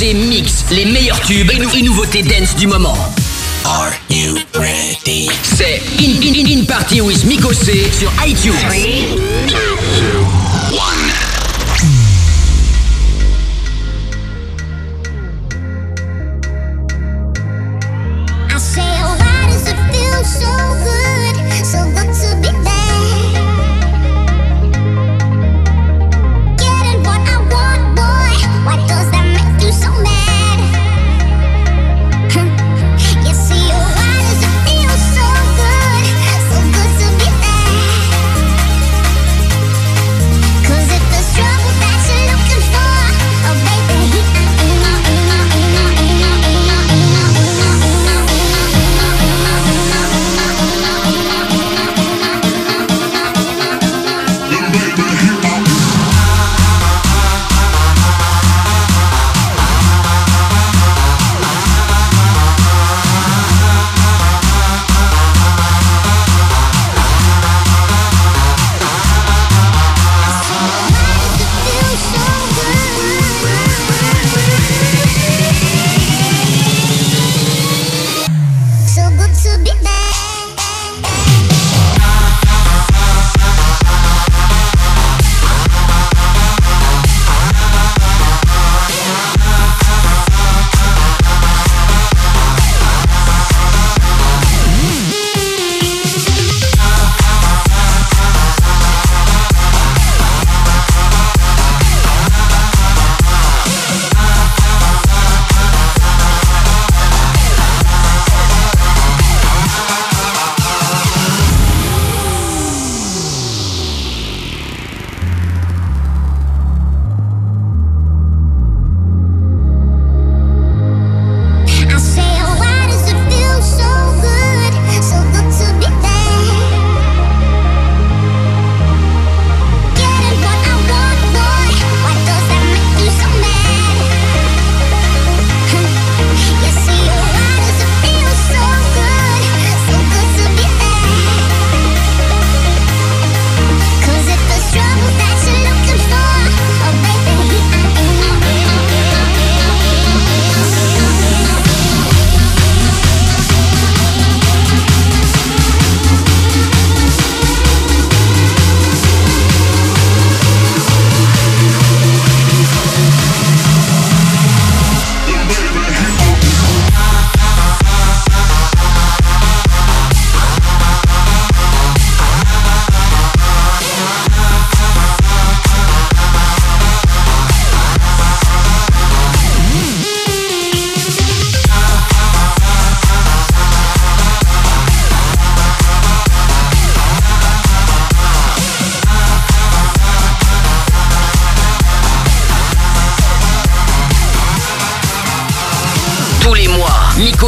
Miko mix les meilleurs tubes et, nouveautés dance du moment. Are you ready? C'est in, in, in, Party with Miko sur iTunes. 3, 2, 1.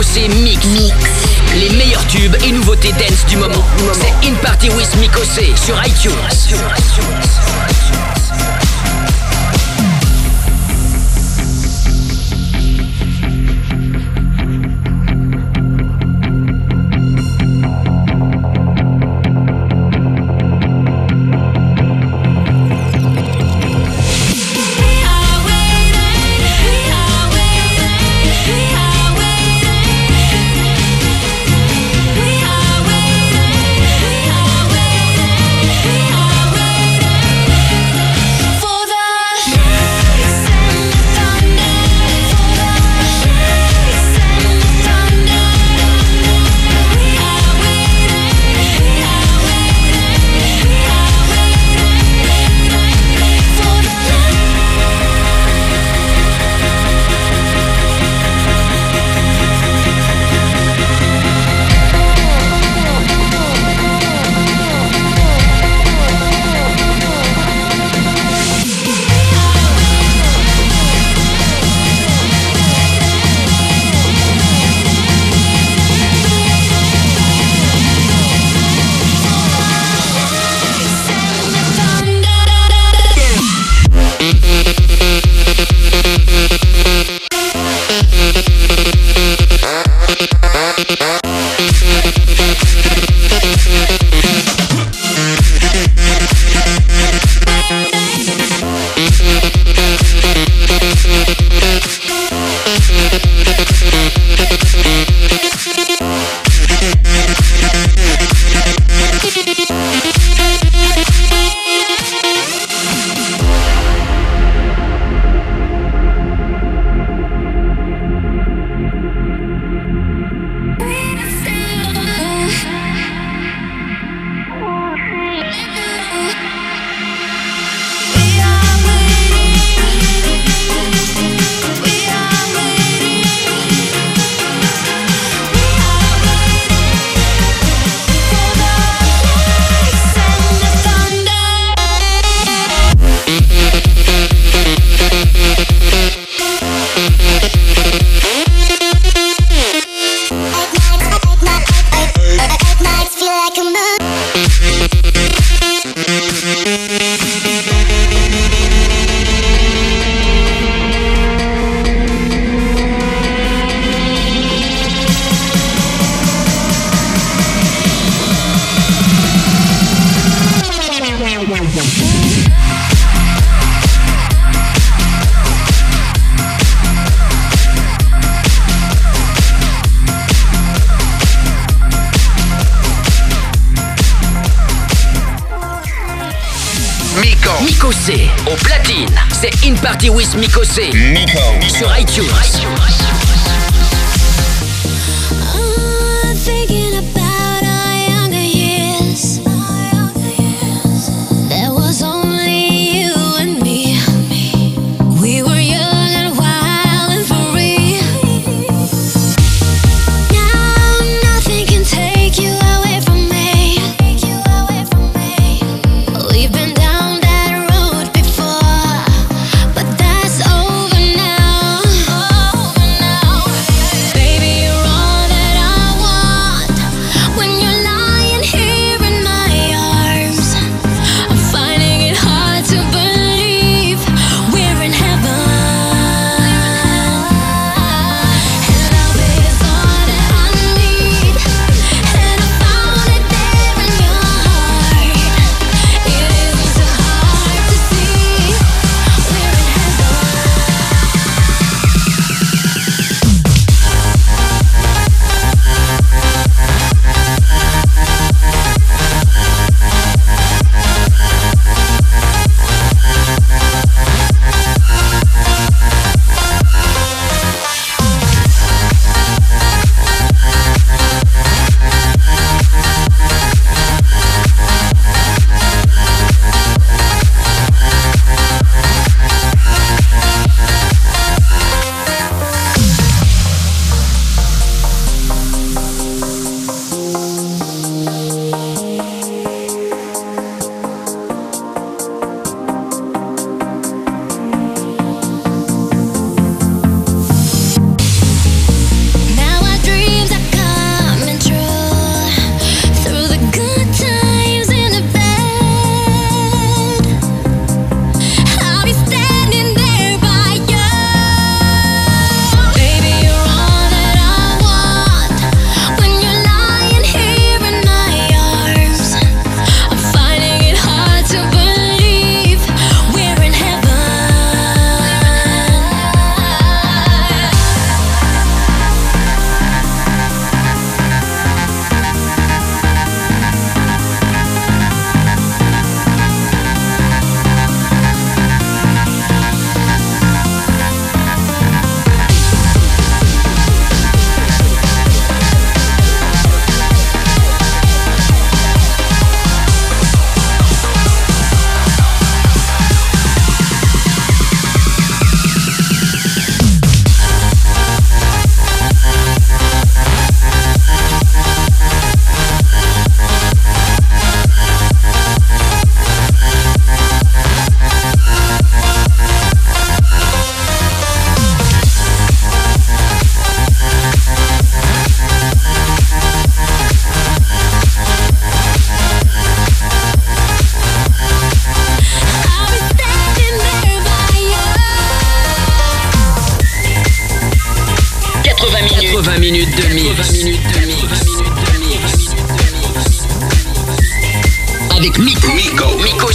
Mix. Mix. Les meilleurs tubes et nouveautés dance du moment. C'est In Party with Mikosé sur iTunes. Party with Miko C. Miko. Sur iTunes.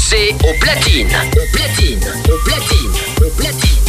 Think I could give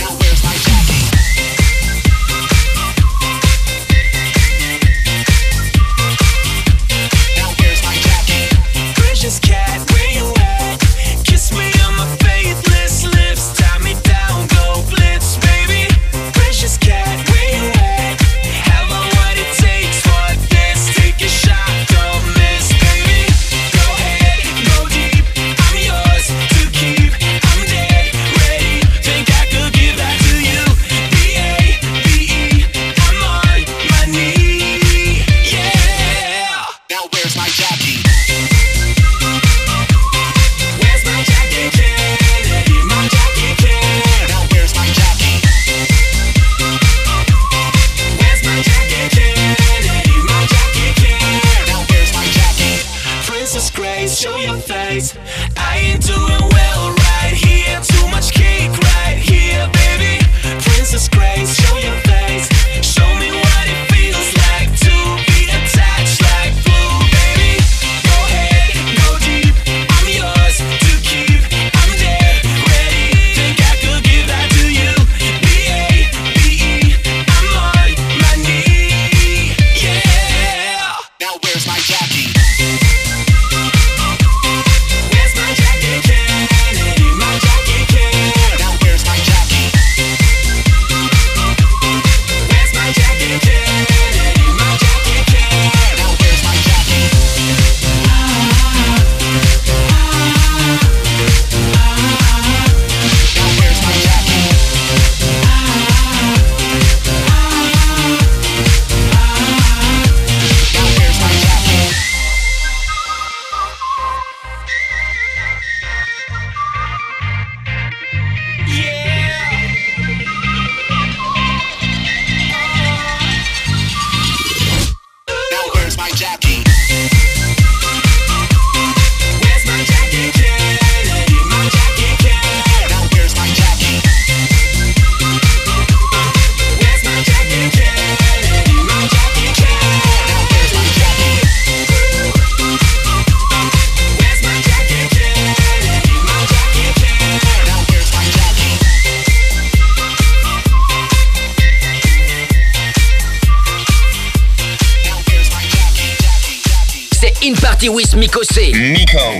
Tiwis Mikosé.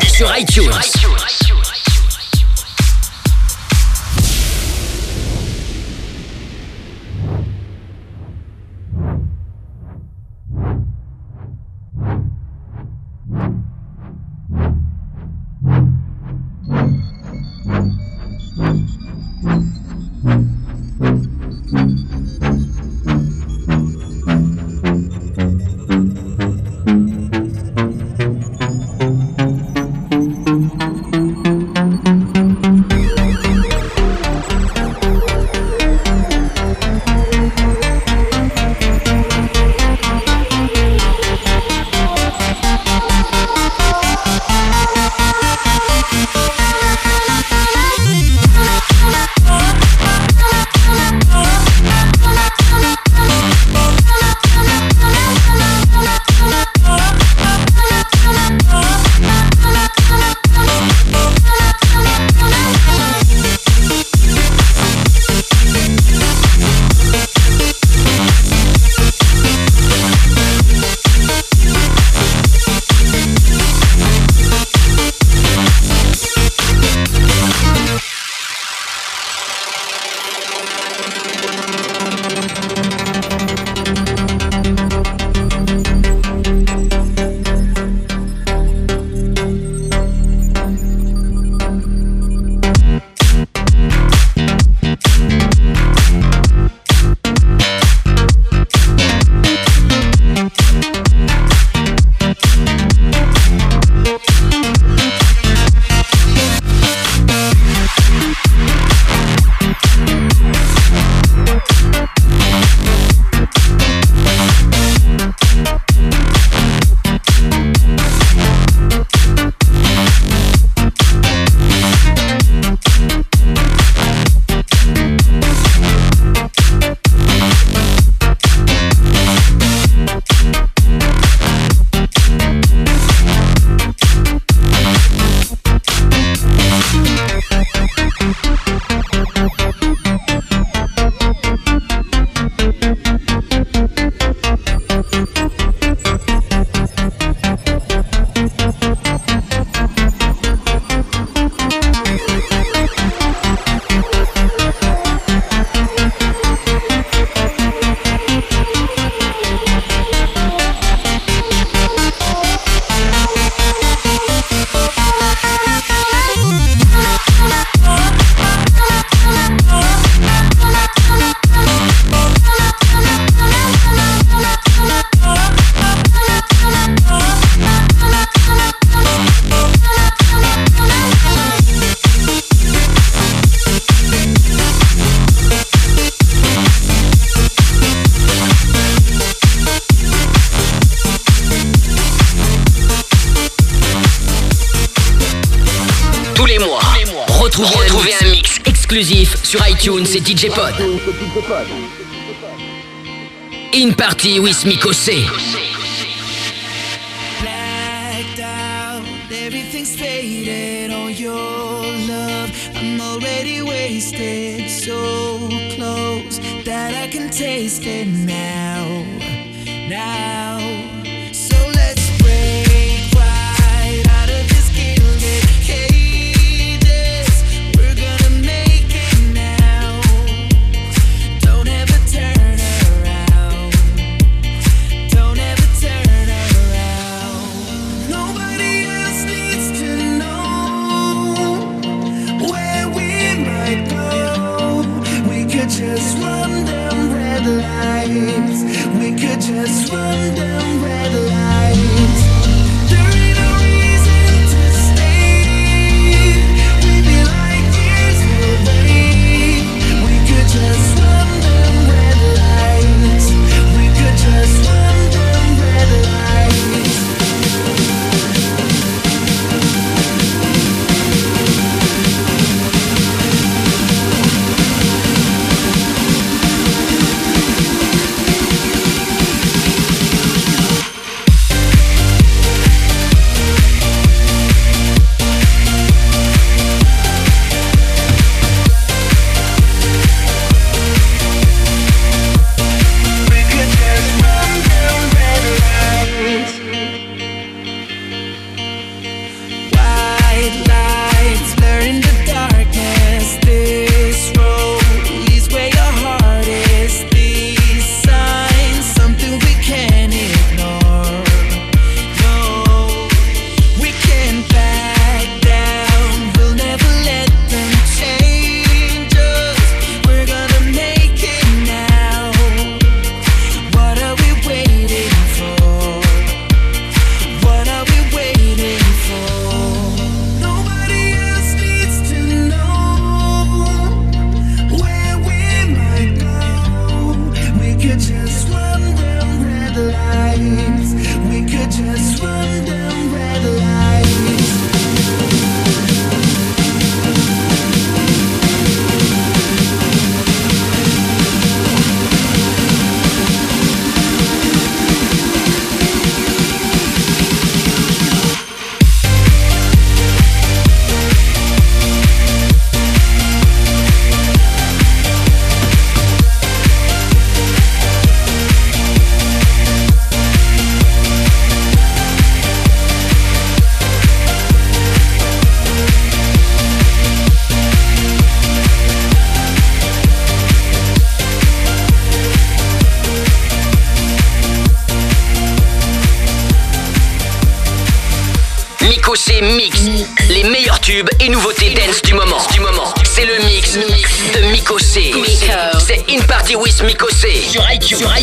Sur iTunes. c'est DJ Pod. In Party with Mikosé. ITunes. Sur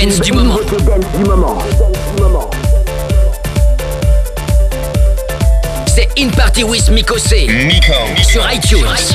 dance du moment. C'est In Party with Mikosé sur iTunes.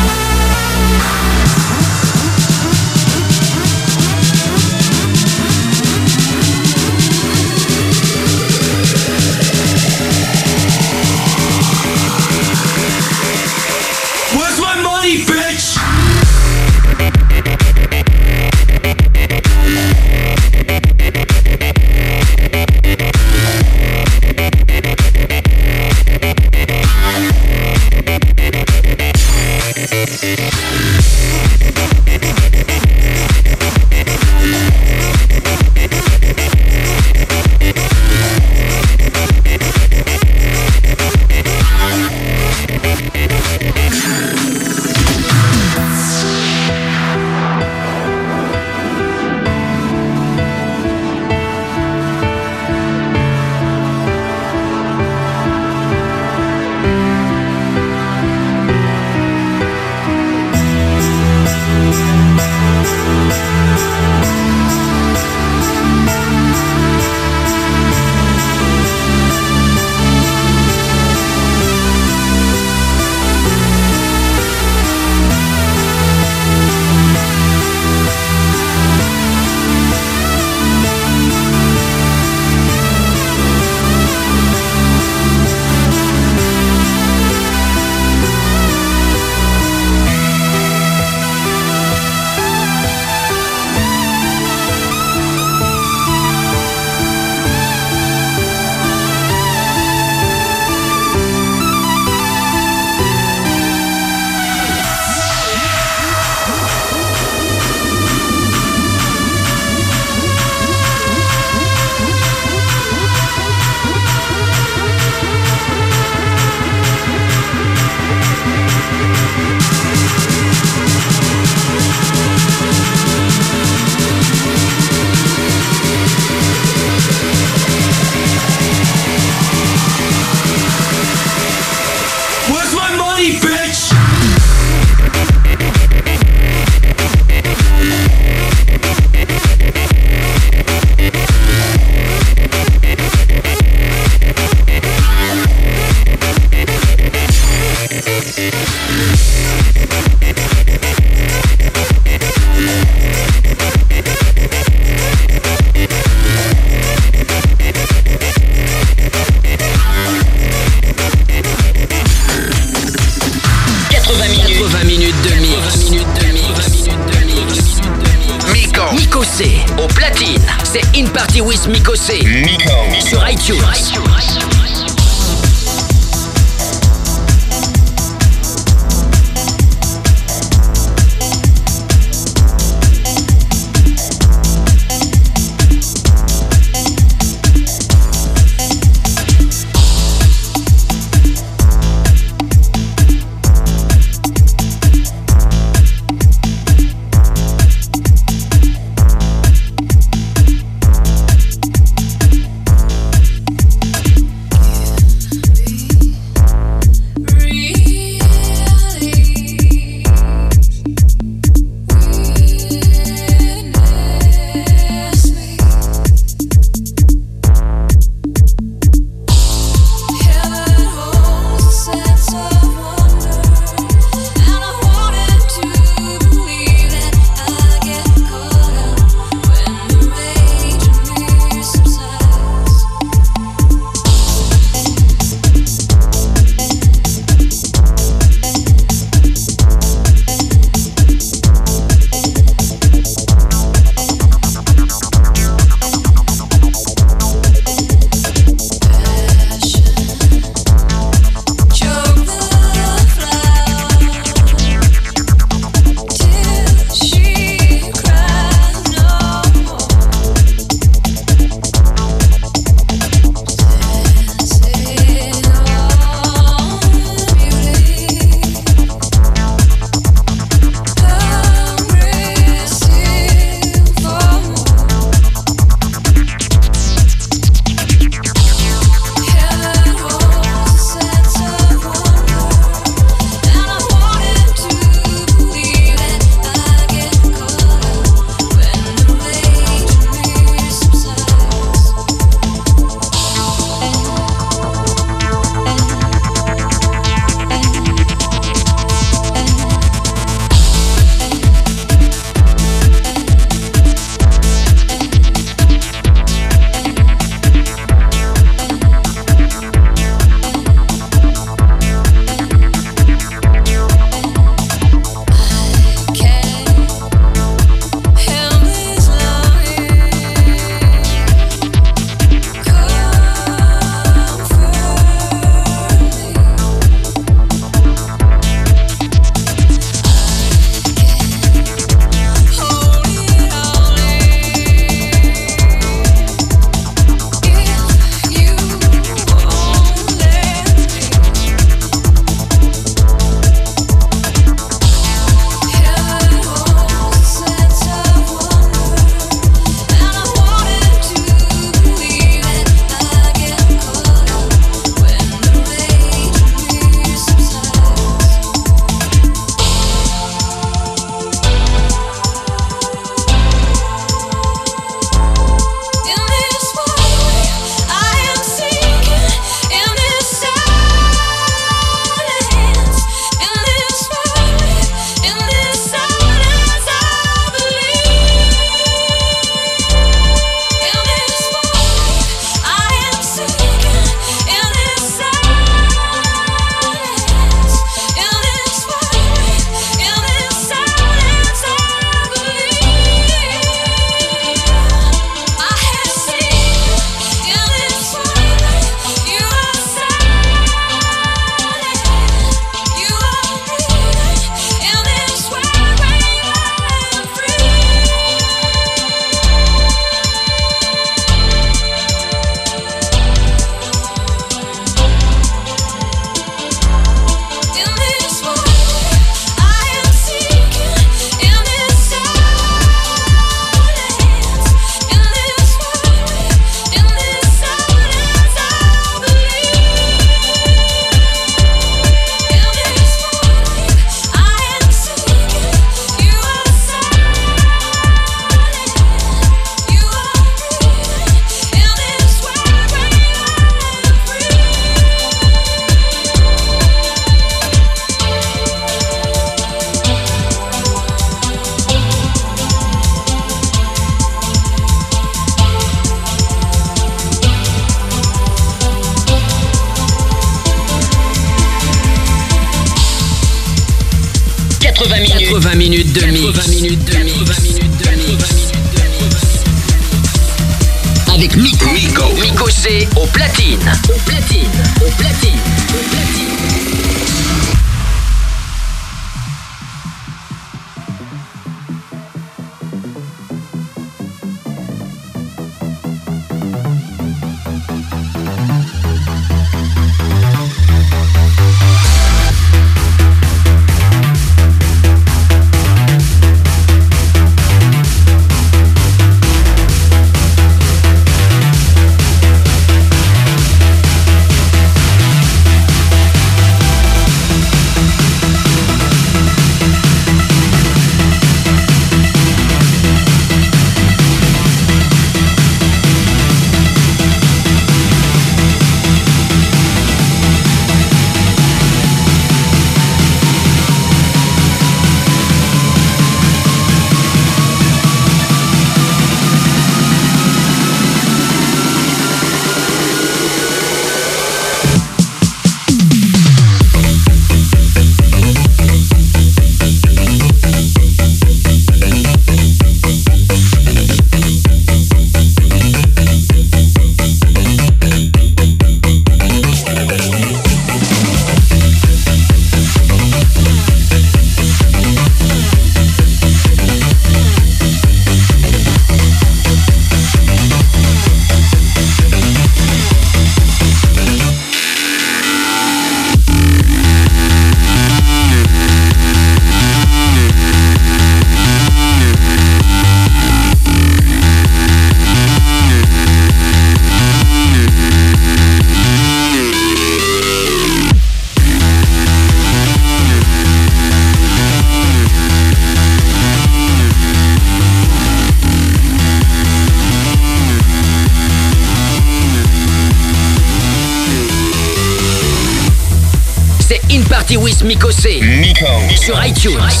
Miko. Sur iTunes.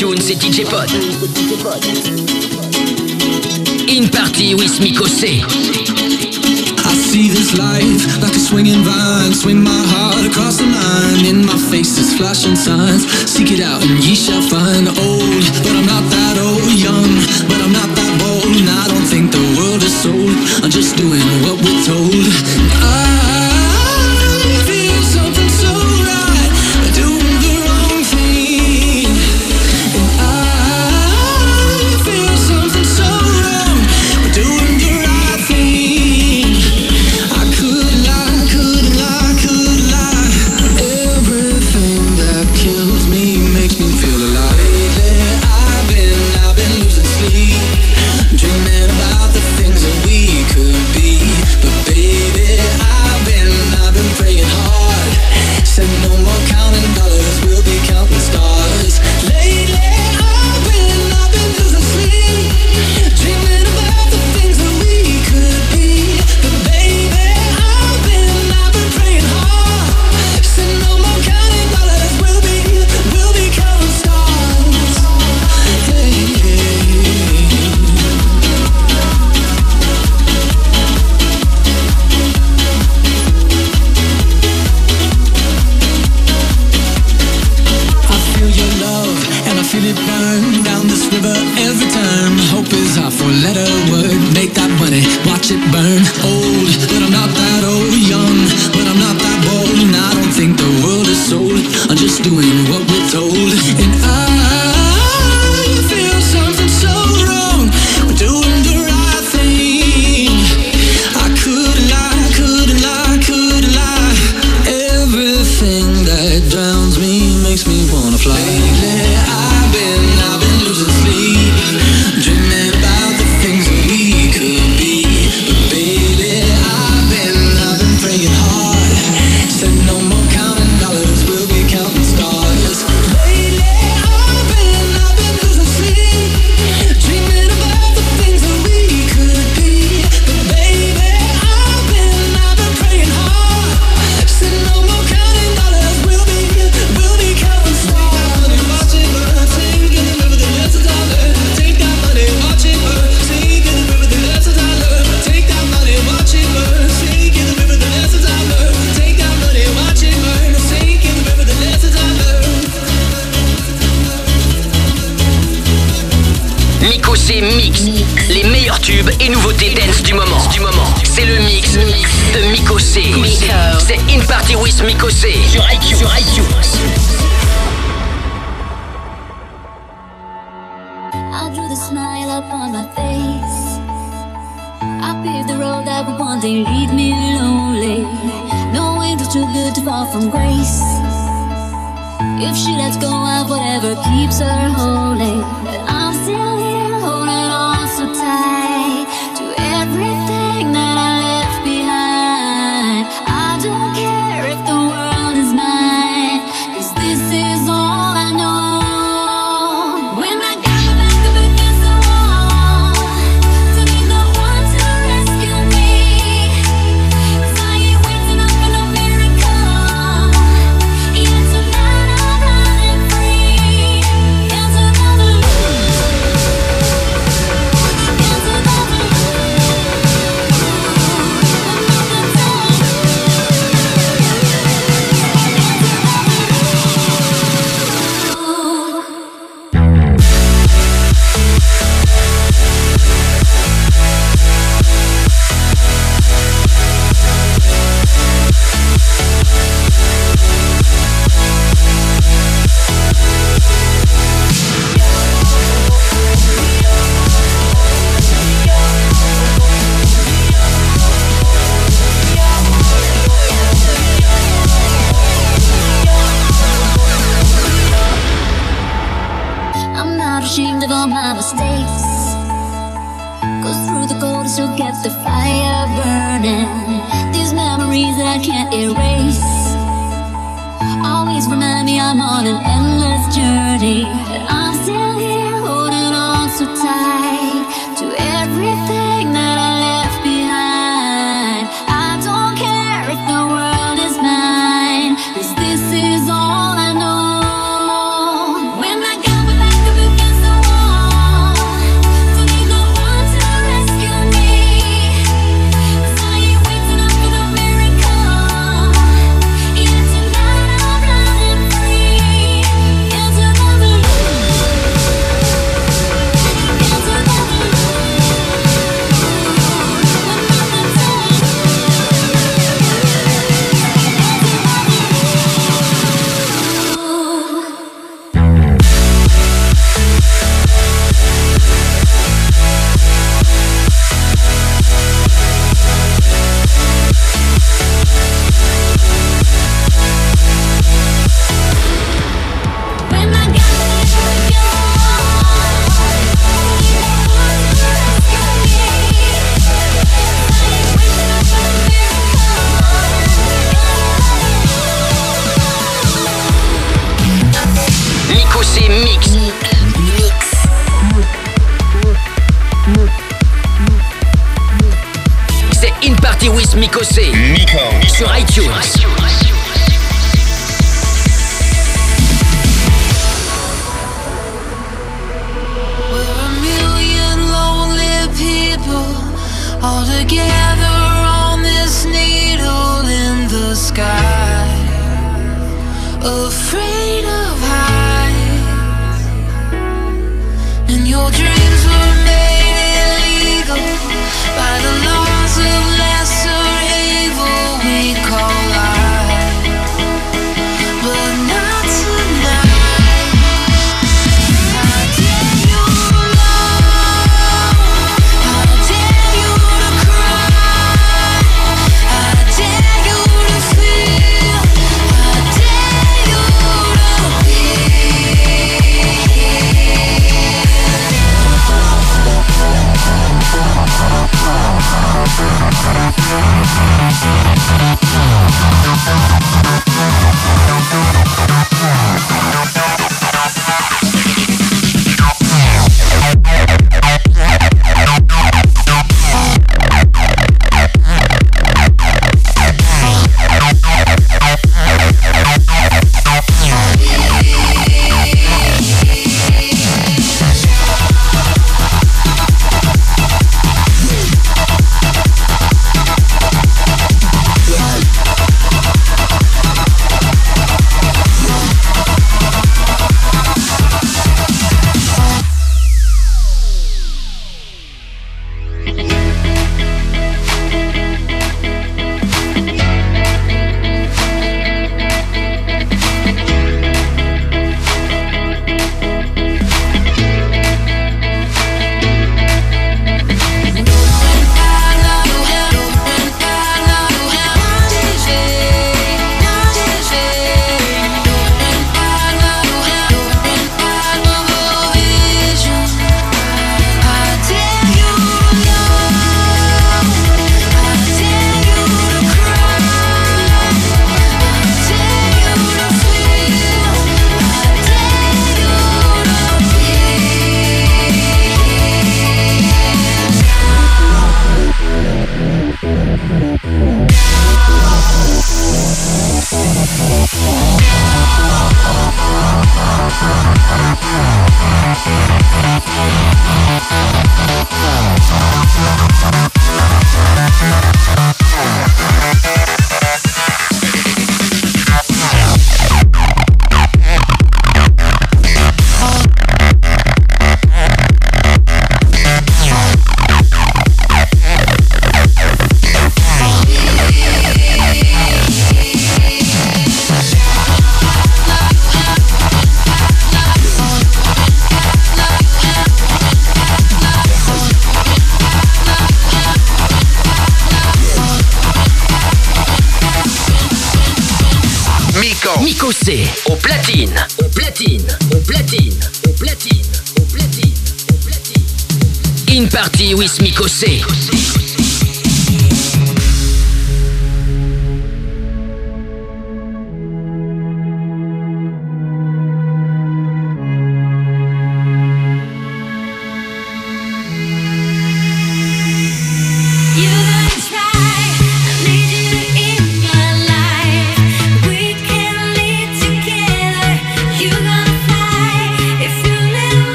tune, c'est DJ Pod. In party with Miko C. I see this life like a swinging vine. Swing my heart across the line. In my face is flashing signs. Seek it out and ye shall find. Old, but I'm not that old. Young, but I'm not that bold. And I don't think the world is sold. I'm just doing what we're told. I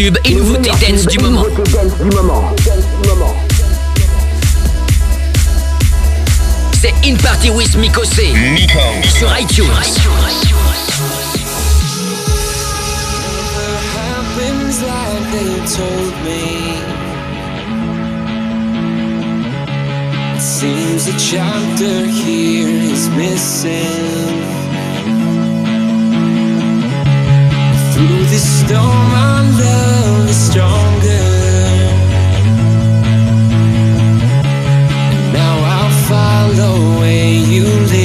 tubes et nouveautés dance du moment. C'est In Party with Miko C. Sur iTunes. Seems a chapter here is missing. Through the storm, our love is stronger. Now I'll follow where you lead.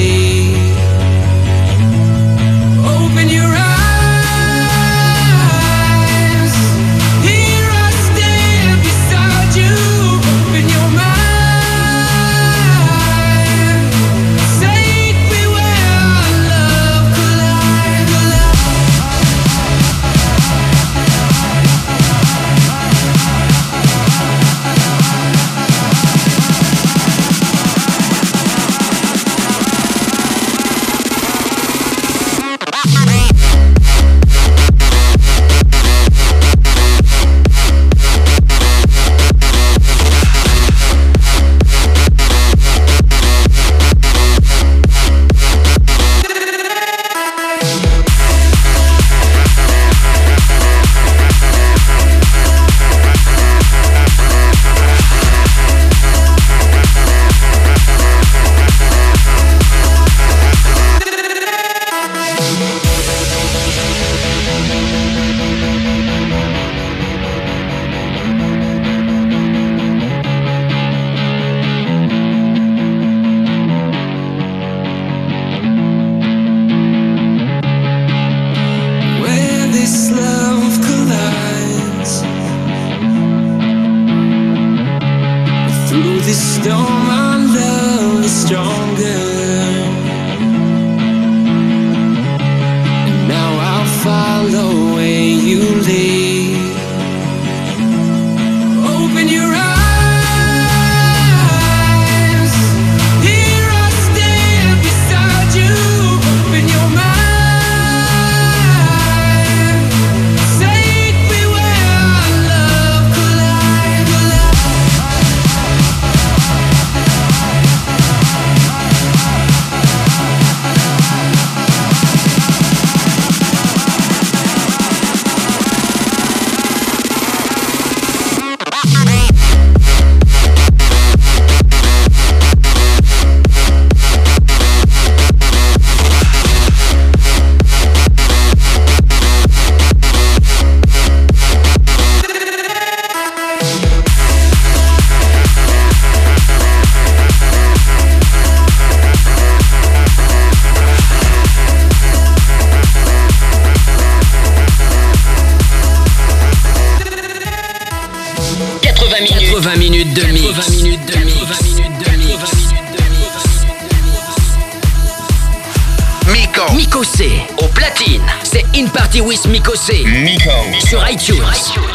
Nico C. Sur iTunes.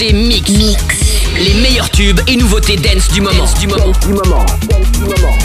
Mikosé Mix. Les meilleurs tubes et nouveautés dance du moment. du moment. Du moment. I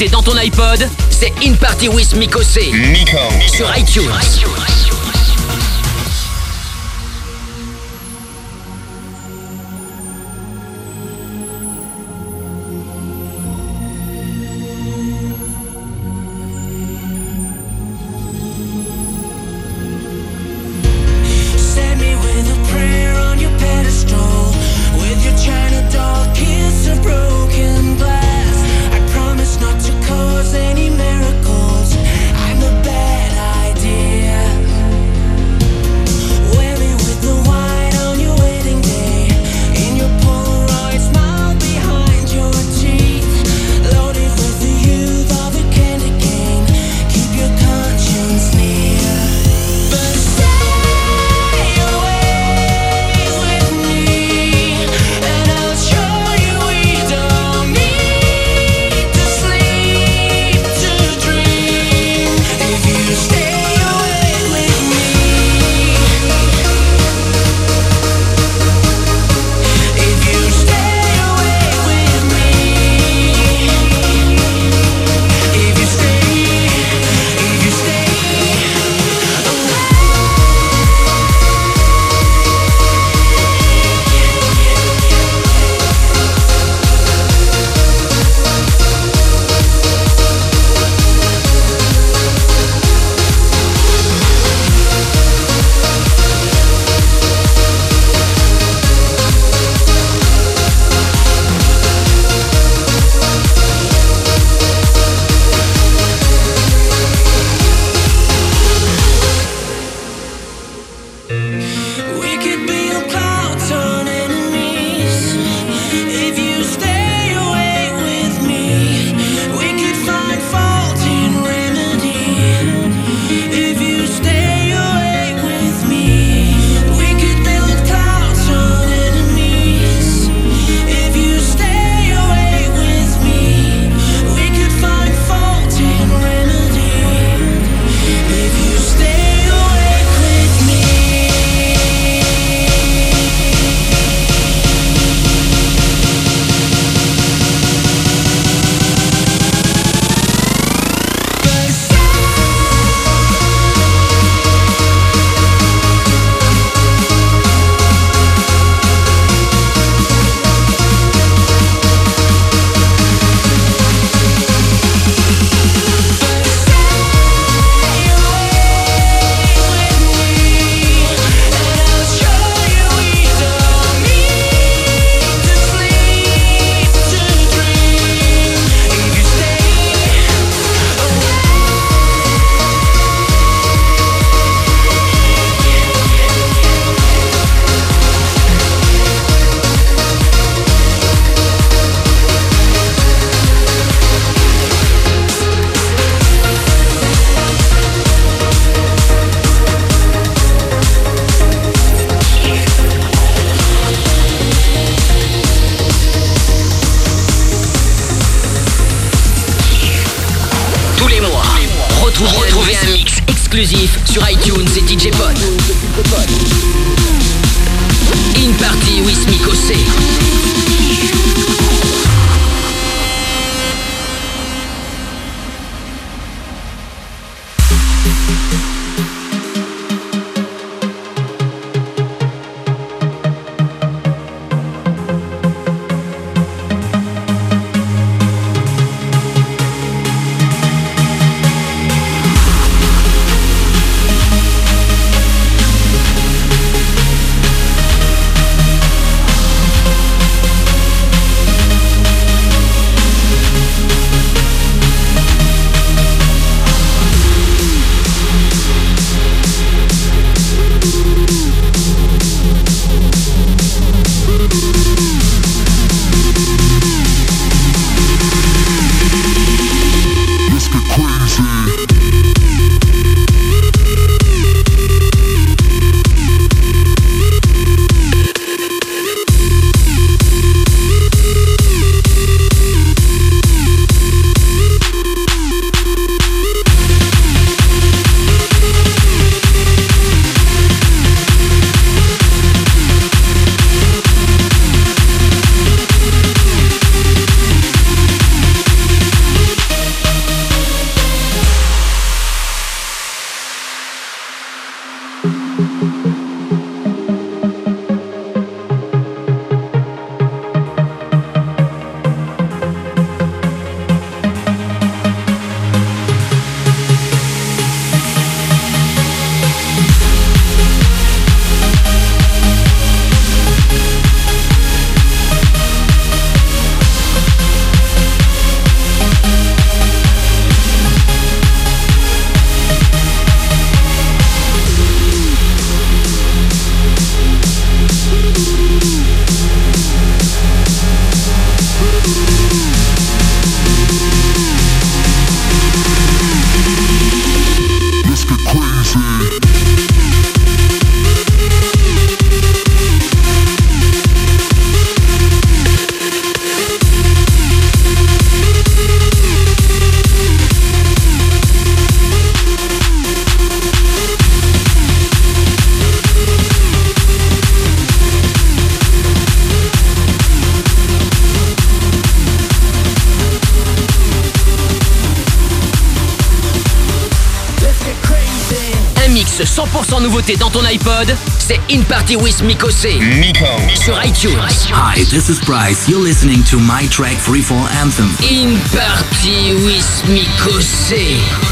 100% nouveauté dans ton iPod, c'est In Party with Mikosé. Sur iTunes. Set nouveauté dans ton iPod, c'est In Party with Mikosé. Sur iTunes. Hi, this is Bryce. You're listening to my track Freefall Anthem. In Party with Mikosé. Thank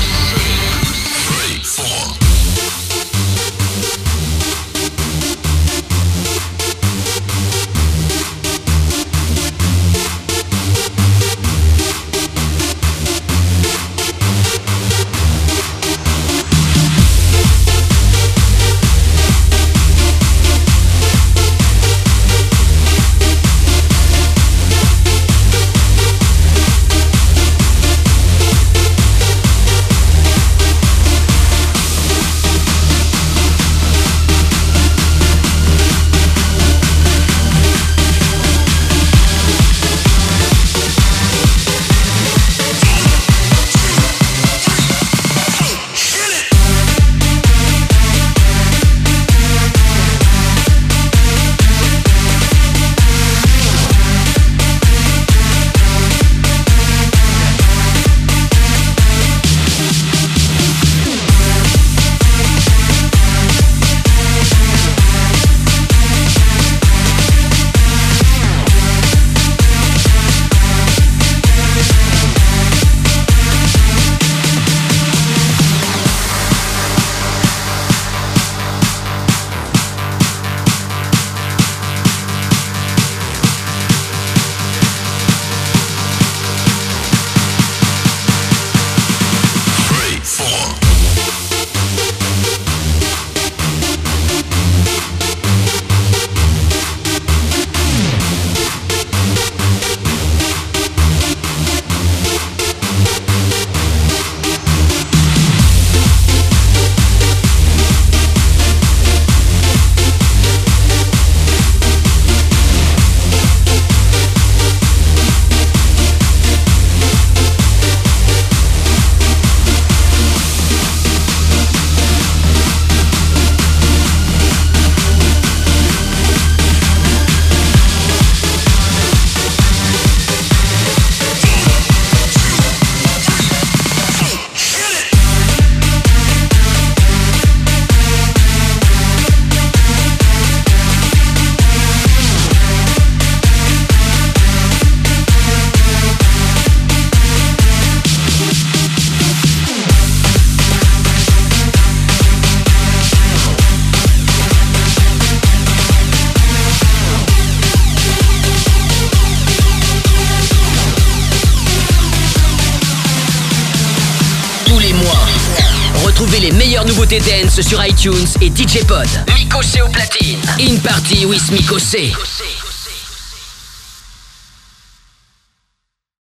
sur iTunes et DJ Pod. Miko C au platine. In Party with Miko C.